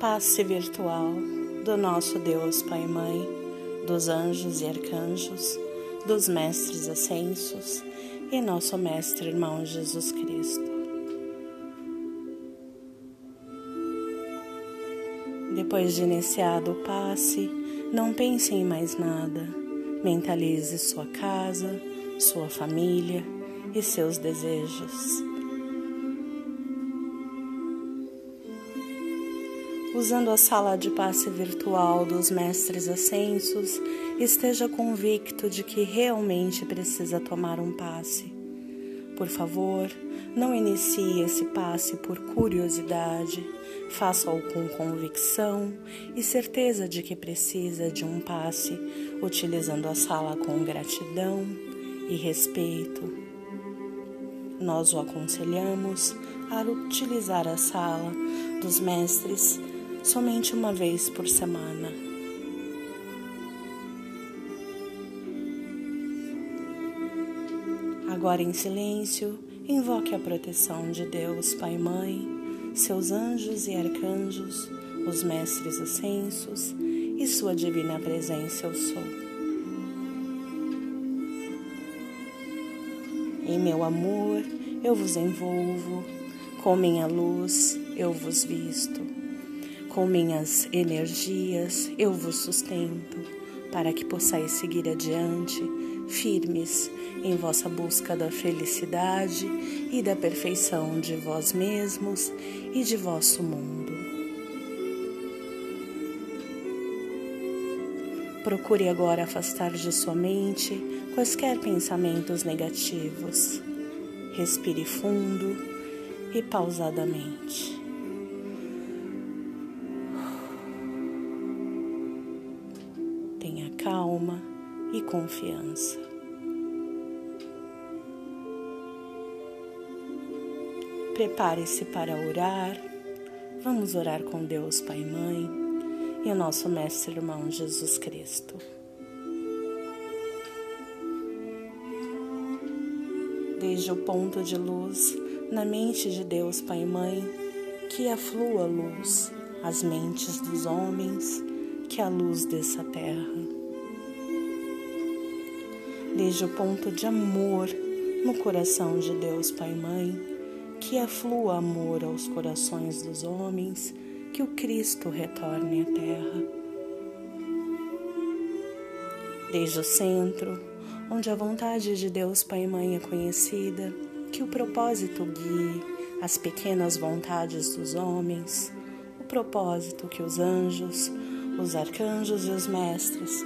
Passe virtual do nosso Deus Pai e Mãe, dos anjos e arcanjos, dos mestres ascensos e nosso Mestre Irmão Jesus Cristo. Depois de iniciado o passe, não pense em mais nada. Mentalize sua casa, sua família e seus desejos. Usando a sala de passe virtual dos mestres ascensos, esteja convicto de que realmente precisa tomar um passe. Por favor, não inicie esse passe por curiosidade, faça-o com convicção e certeza de que precisa de um passe, utilizando a sala com gratidão e respeito. Nós o aconselhamos a utilizar a sala dos mestres somente uma vez por semana. Agora em silêncio, invoque a proteção de Deus, Pai e Mãe, seus anjos e arcanjos, os mestres ascensos e sua divina presença eu sou. Em meu amor eu vos envolvo, com minha luz eu vos visto com minhas energias eu vos sustento, para que possais seguir adiante, firmes em vossa busca da felicidade e da perfeição de vós mesmos e de vosso mundo. Procure agora afastar de sua mente quaisquer pensamentos negativos. Respire fundo e pausadamente. Calma e confiança. Prepare-se para orar. Vamos orar com Deus, Pai e Mãe, e o nosso Mestre Irmão Jesus Cristo. Desde o ponto de luz na mente de Deus, Pai e Mãe, que aflua a luz às mentes dos homens, que a luz dessa terra desde o ponto de amor no coração de Deus Pai e Mãe, que aflua amor aos corações dos homens, que o Cristo retorne à terra. Desde o centro, onde a vontade de Deus Pai e Mãe é conhecida, que o propósito guie as pequenas vontades dos homens, o propósito que os anjos, os arcanjos e os mestres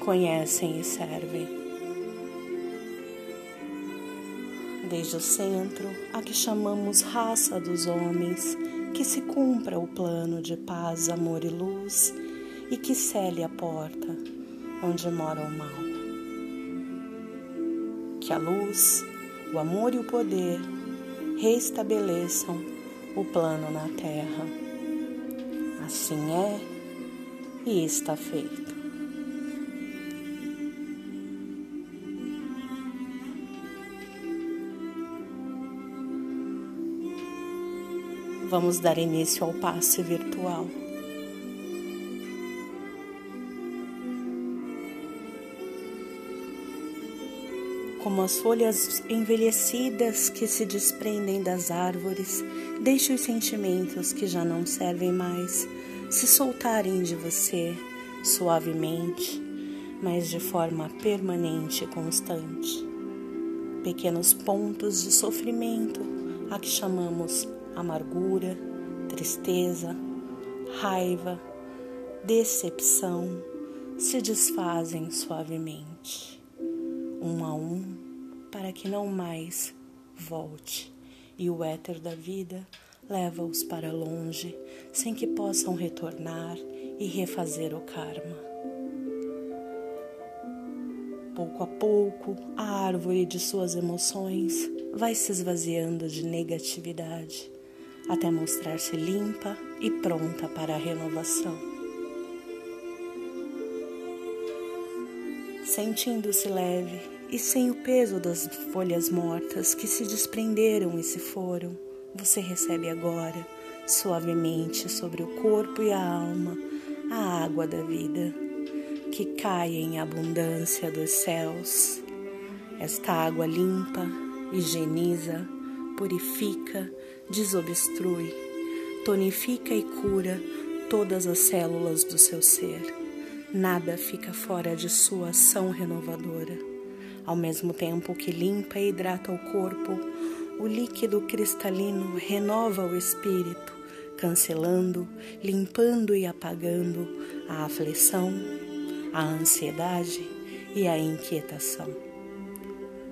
conhecem e servem. Desde o centro, a que chamamos raça dos homens, que se cumpra o plano de paz, amor e luz, e que cele a porta onde mora o mal. Que a luz, o amor e o poder reestabeleçam o plano na terra. Assim é e está feito. Vamos dar início ao passe virtual. Como as folhas envelhecidas que se desprendem das árvores, deixe os sentimentos que já não servem mais se soltarem de você suavemente, mas de forma permanente e constante. Pequenos pontos de sofrimento a que chamamos amargura, tristeza, raiva, decepção se desfazem suavemente, um a um, para que não mais volte, e o éter da vida leva-os para longe, sem que possam retornar e refazer o karma. Pouco a pouco, a árvore de suas emoções vai se esvaziando de negatividade até mostrar-se limpa e pronta para a renovação. Sentindo-se leve e sem o peso das folhas mortas que se desprenderam e se foram, você recebe agora suavemente sobre o corpo e a alma a água da vida, que cai em abundância dos céus. Esta água limpa, higieniza, purifica, desobstrui, tonifica e cura todas as células do seu ser. Nada fica fora de sua ação renovadora. Ao mesmo tempo que limpa e hidrata o corpo, o líquido cristalino renova o espírito, cancelando, limpando e apagando a aflição, a ansiedade e a inquietação.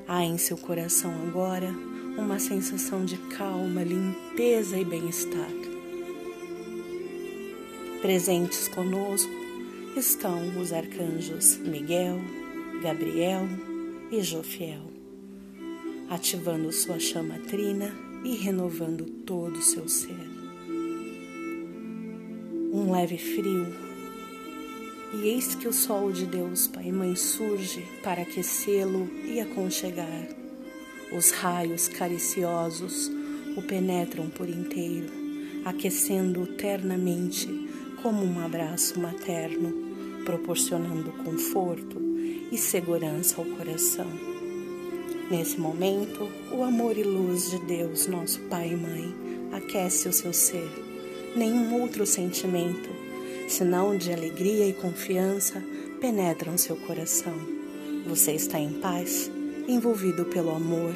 Há em seu coração agora uma sensação de calma, limpeza e bem-estar. Presentes conosco estão os arcanjos Miguel, Gabriel e Jofiel, ativando sua chama trina e renovando todo o seu ser. Um leve frio, e eis que o sol de Deus Pai e Mãe surge para aquecê-lo e aconchegar. Os raios cariciosos o penetram por inteiro, aquecendo-o ternamente como um abraço materno, proporcionando conforto e segurança ao coração. Nesse momento, o amor e luz de Deus, nosso Pai e Mãe, aquece o seu ser. Nenhum outro sentimento, senão de alegria e confiança, penetram seu coração. Você está em paz, envolvido pelo amor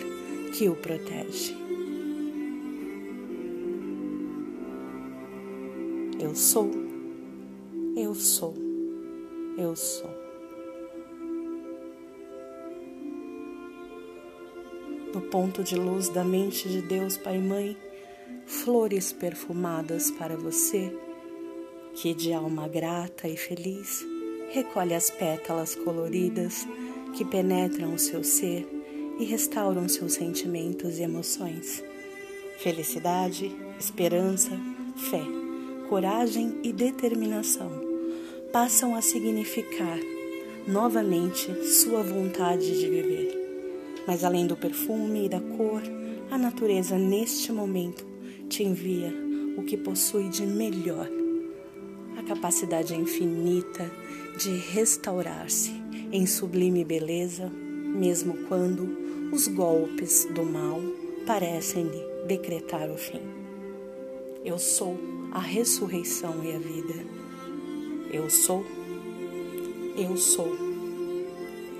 que o protege. Eu sou eu sou, eu sou. No ponto de luz da mente de Deus, Pai e Mãe, flores perfumadas para você, que de alma grata e feliz recolhe as pétalas coloridas que penetram o seu ser e restauram seus sentimentos e emoções. Felicidade, esperança, fé, coragem e determinação passam a significar novamente sua vontade de viver. Mas além do perfume e da cor, a natureza neste momento te envia o que possui de melhor, capacidade infinita de restaurar-se em sublime beleza, mesmo quando os golpes do mal parecem lhe decretar o fim. Eu sou a ressurreição e a vida. Eu sou, eu sou,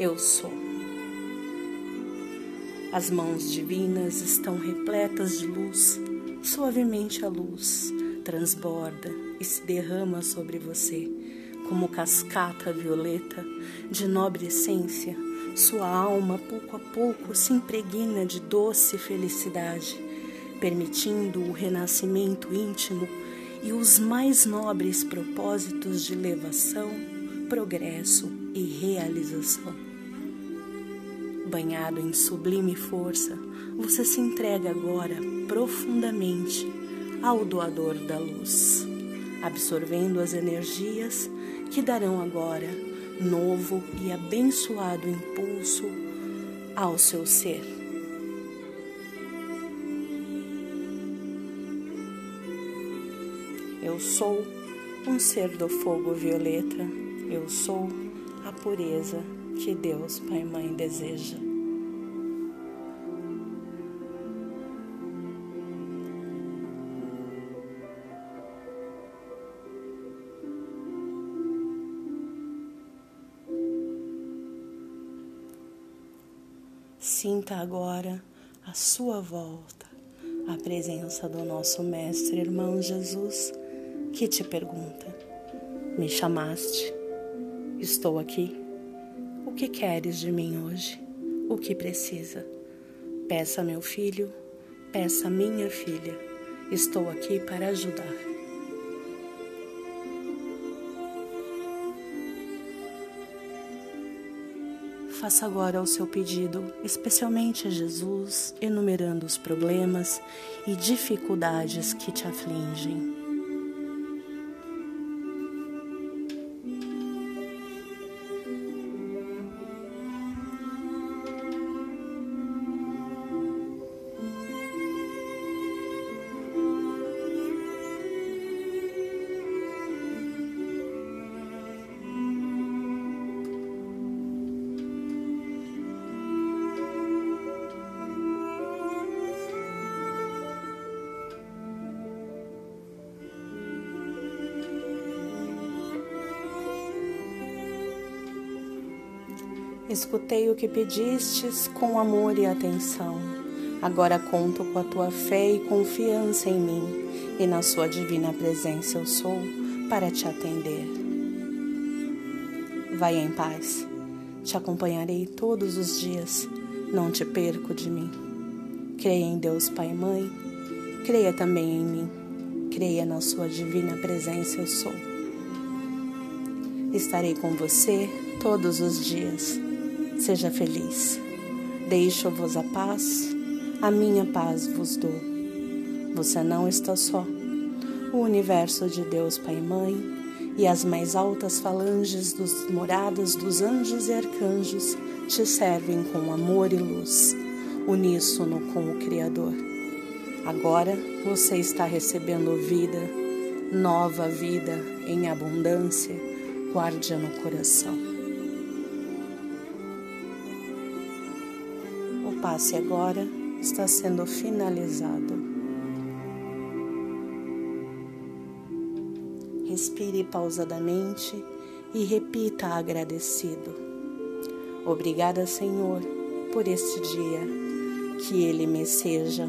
eu sou. As mãos divinas estão repletas de luz, suavemente a luz transborda e se derrama sobre você como cascata violeta de nobre essência. Sua alma, pouco a pouco, se impregna de doce felicidade, permitindo o renascimento íntimo e os mais nobres propósitos de elevação, progresso e realização. Banhado em sublime força, você se entrega agora profundamente ao doador da luz, absorvendo as energias que darão agora novo e abençoado impulso ao seu ser. Eu sou um ser do fogo violeta. Eu sou a pureza que Deus, Pai e Mãe, deseja. Sinta agora a sua volta a presença do nosso Mestre Irmão Jesus que te pergunta: Me chamaste? Estou aqui. O que queres de mim hoje? O que precisa? Peça, meu filho, peça, minha filha. Estou aqui para ajudar. Faça agora o seu pedido, especialmente a Jesus, enumerando os problemas e dificuldades que te afligem. Escutei o que pedistes com amor e atenção. Agora conto com a tua fé e confiança em mim, e na sua divina presença eu sou para te atender. Vai em paz, te acompanharei todos os dias, não te perco de mim. Creia em Deus Pai e Mãe, creia também em mim, creia na sua divina presença eu sou. Estarei com você todos os dias. Seja feliz. Deixo-vos a paz, a minha paz vos dou. Você não está só. O universo de Deus Pai e Mãe e as mais altas falanges dos moradas dos anjos e arcanjos te servem com amor e luz, uníssono com o Criador. Agora você está recebendo vida, nova vida em abundância guarde no coração. Passe agora está sendo finalizado. Respire pausadamente e repita agradecido. Obrigada, Senhor, por este dia, que ele me seja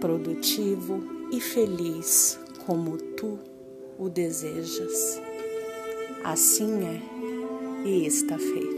produtivo e feliz como tu o desejas. Assim é, e está feito.